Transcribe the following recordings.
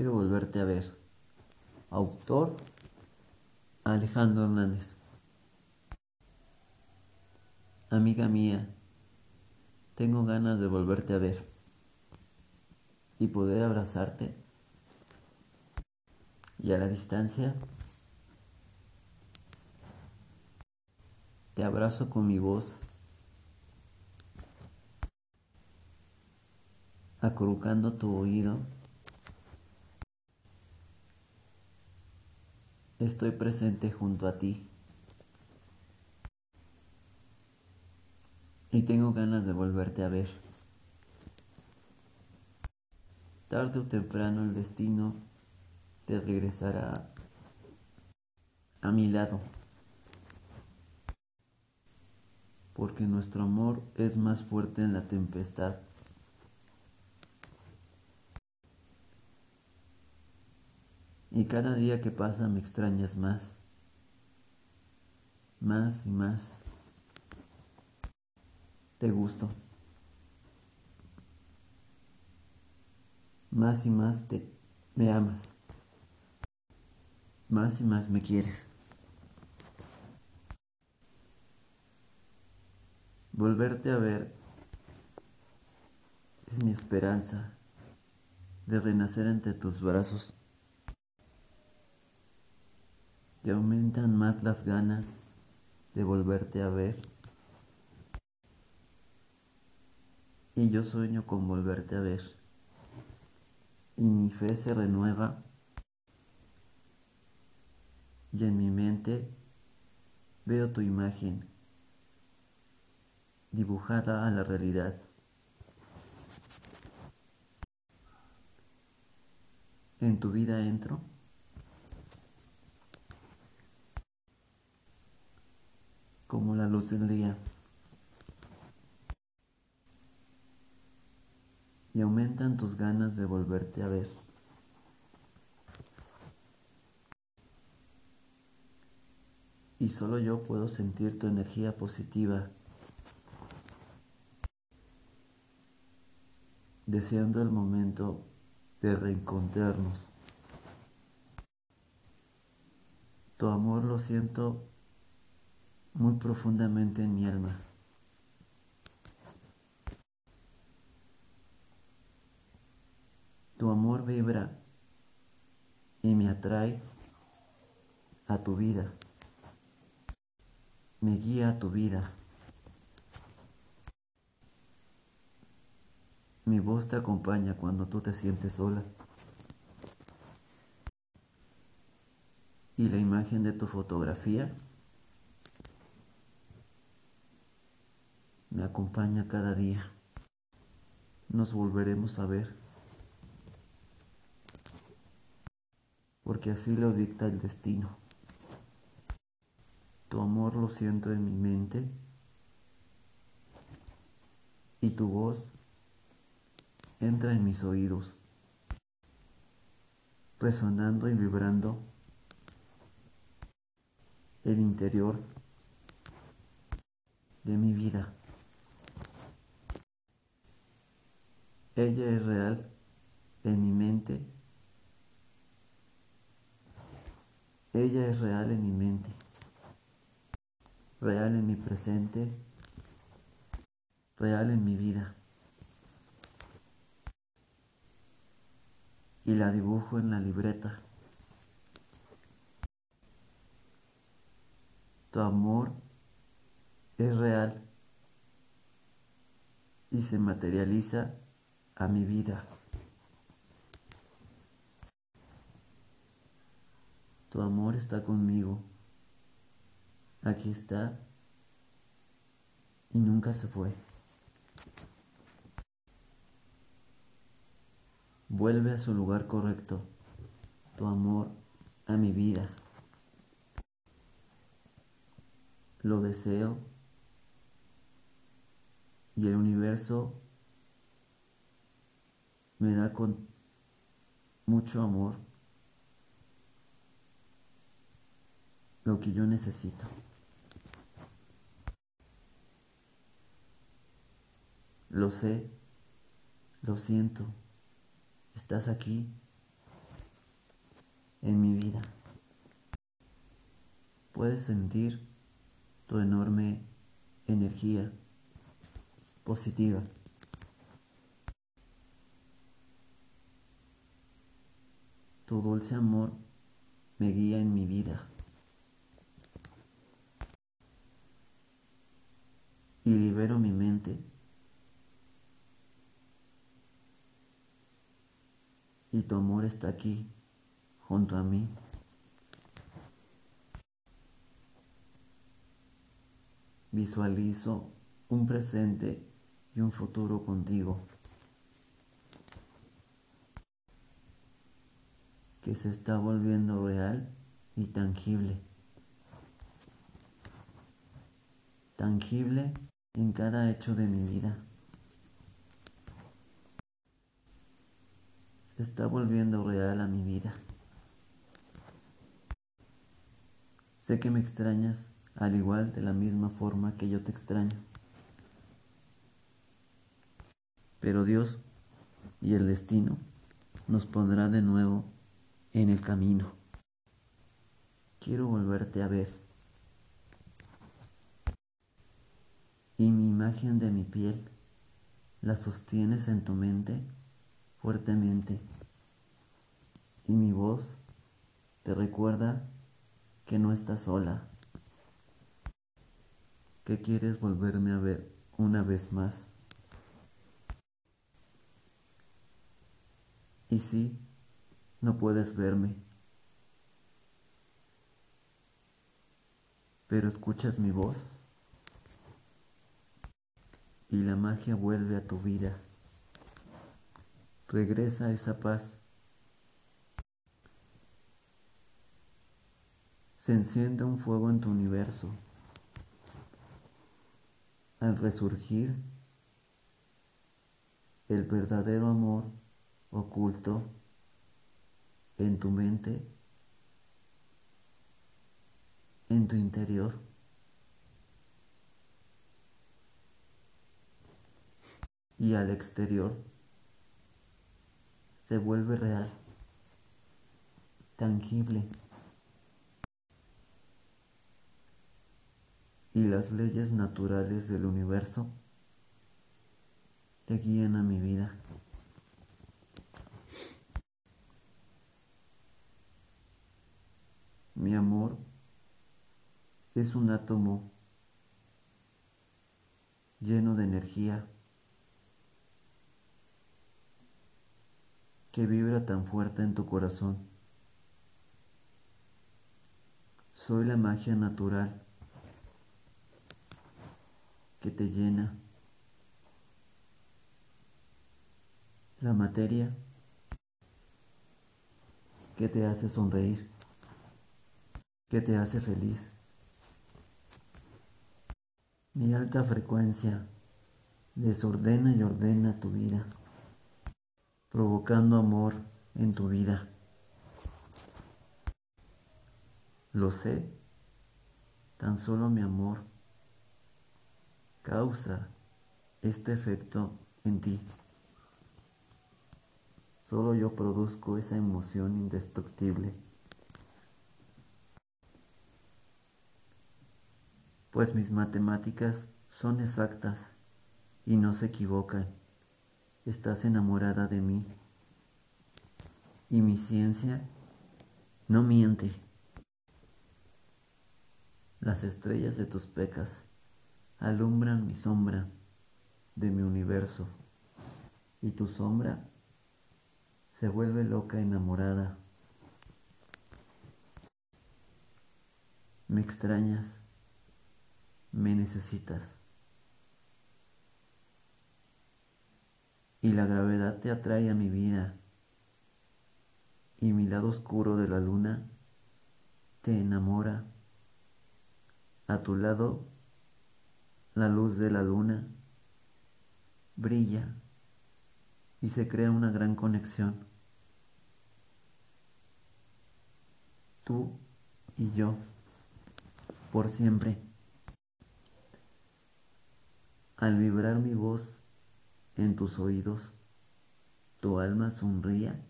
Quiero volverte a ver. Autor Alejandro Hernández. Amiga mía, tengo ganas de volverte a ver y poder abrazarte. Y a la distancia, te abrazo con mi voz, acurrucando tu oído. Estoy presente junto a ti. Y tengo ganas de volverte a ver. Tarde o temprano el destino te regresará a mi lado. Porque nuestro amor es más fuerte en la tempestad. Y cada día que pasa me extrañas más, más y más. Te gusto. Más y más te me amas. Más y más me quieres. Volverte a ver es mi esperanza de renacer entre tus brazos te aumentan más las ganas de volverte a ver. Y yo sueño con volverte a ver. Y mi fe se renueva. Y en mi mente veo tu imagen dibujada a la realidad. En tu vida entro. Como la luz del día. Y aumentan tus ganas de volverte a ver. Y solo yo puedo sentir tu energía positiva, deseando el momento de reencontrarnos. Tu amor lo siento muy profundamente en mi alma. Tu amor vibra y me atrae a tu vida, me guía a tu vida. Mi voz te acompaña cuando tú te sientes sola. Y la imagen de tu fotografía me acompaña cada día. Nos volveremos a ver. Porque así lo dicta el destino. Tu amor lo siento en mi mente y tu voz entra en mis oídos, resonando y vibrando el interior de mi vida. Ella es real en mi mente. Ella es real en mi mente. Real en mi presente. Real en mi vida. Y la dibujo en la libreta. Tu amor es real y se materializa a mi vida. Tu amor está conmigo. Aquí está y nunca se fue. Vuelve a su lugar correcto, tu amor a mi vida. Lo deseo y el universo me da con mucho amor lo que yo necesito. Lo sé, lo siento, estás aquí en mi vida. Puedes sentir tu enorme energía positiva. Tu dulce amor me guía en mi vida. Y libero mi mente. Y tu amor está aquí, junto a mí. Visualizo un presente y un futuro contigo. Que se está volviendo real y tangible. Tangible en cada hecho de mi vida. Se está volviendo real a mi vida. Sé que me extrañas al igual de la misma forma que yo te extraño. Pero Dios y el destino nos pondrá de nuevo en el camino. Quiero volverte a ver. Y mi imagen de mi piel la sostienes en tu mente fuertemente. Y mi voz te recuerda que no estás sola, que quieres volverme a ver una vez más. Y sí, no puedes verme, pero escuchas mi voz y la magia vuelve a tu vida. Regresa esa paz. Se enciende un fuego en tu universo. Al resurgir, el verdadero amor oculto en tu mente, en tu interior. Y al exterior se vuelve real, tangible. Y las leyes naturales del universo te guían a mi vida. Mi amor es un átomo lleno de energía que vibra tan fuerte en tu corazón. Soy la magia natural que te llena. La materia que te hace sonreír que te hace feliz. Mi alta frecuencia desordena y ordena tu vida, provocando amor en tu vida. Lo sé, tan solo mi amor causa este efecto en ti. Solo yo produzco esa emoción indestructible. Pues mis matemáticas son exactas y no se equivocan. Estás enamorada de mí y mi ciencia no miente. Las estrellas de tus pecas alumbran mi sombra de mi universo y tu sombra se vuelve loca enamorada. Me extrañas me necesitas. Y la gravedad te atrae a mi vida. Y mi lado oscuro de la luna te enamora. A tu lado, la luz de la luna brilla y se crea una gran conexión. Tú y yo, por siempre. Al vibrar mi voz en tus oídos, tu alma sonría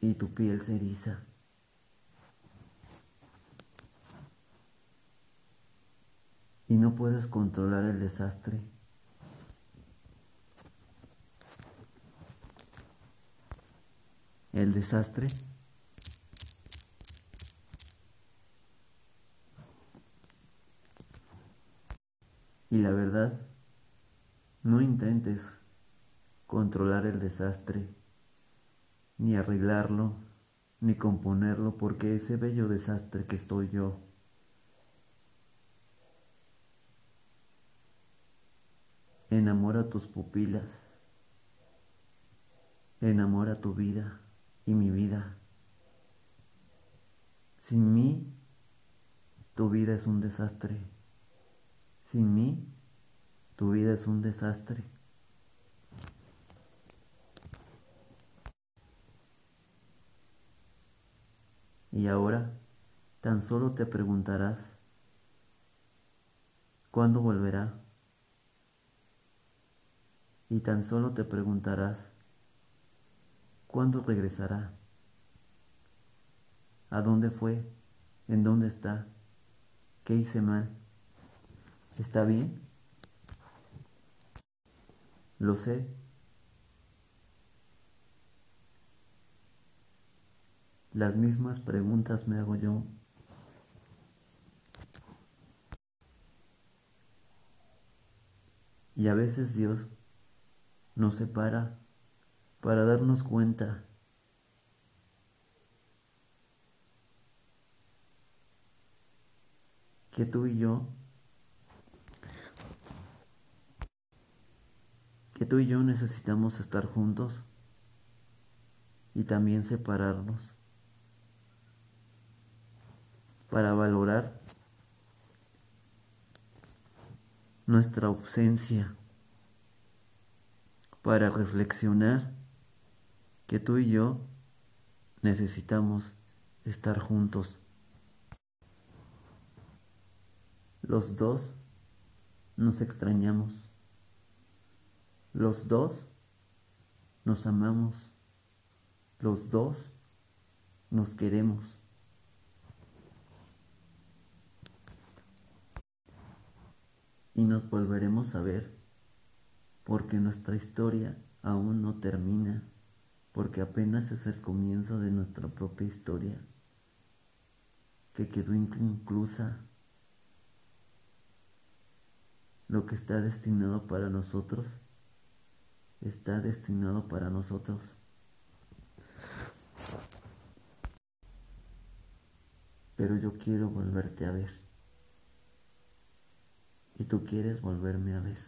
y tu piel se eriza. Y no puedes controlar el desastre. El desastre Y la verdad, no intentes controlar el desastre, ni arreglarlo, ni componerlo, porque ese bello desastre que estoy yo, enamora tus pupilas, enamora tu vida y mi vida. Sin mí, tu vida es un desastre. Sin mí, tu vida es un desastre. Y ahora tan solo te preguntarás, ¿cuándo volverá? Y tan solo te preguntarás, ¿cuándo regresará? ¿A dónde fue? ¿En dónde está? ¿Qué hice mal? ¿Está bien? Lo sé. Las mismas preguntas me hago yo. Y a veces Dios nos separa para darnos cuenta que tú y yo tú y yo necesitamos estar juntos y también separarnos para valorar nuestra ausencia, para reflexionar que tú y yo necesitamos estar juntos. Los dos nos extrañamos. Los dos nos amamos. Los dos nos queremos. Y nos volveremos a ver porque nuestra historia aún no termina, porque apenas es el comienzo de nuestra propia historia, que quedó inclusa lo que está destinado para nosotros está destinado para nosotros. Pero yo quiero volverte a ver. Y tú quieres volverme a ver.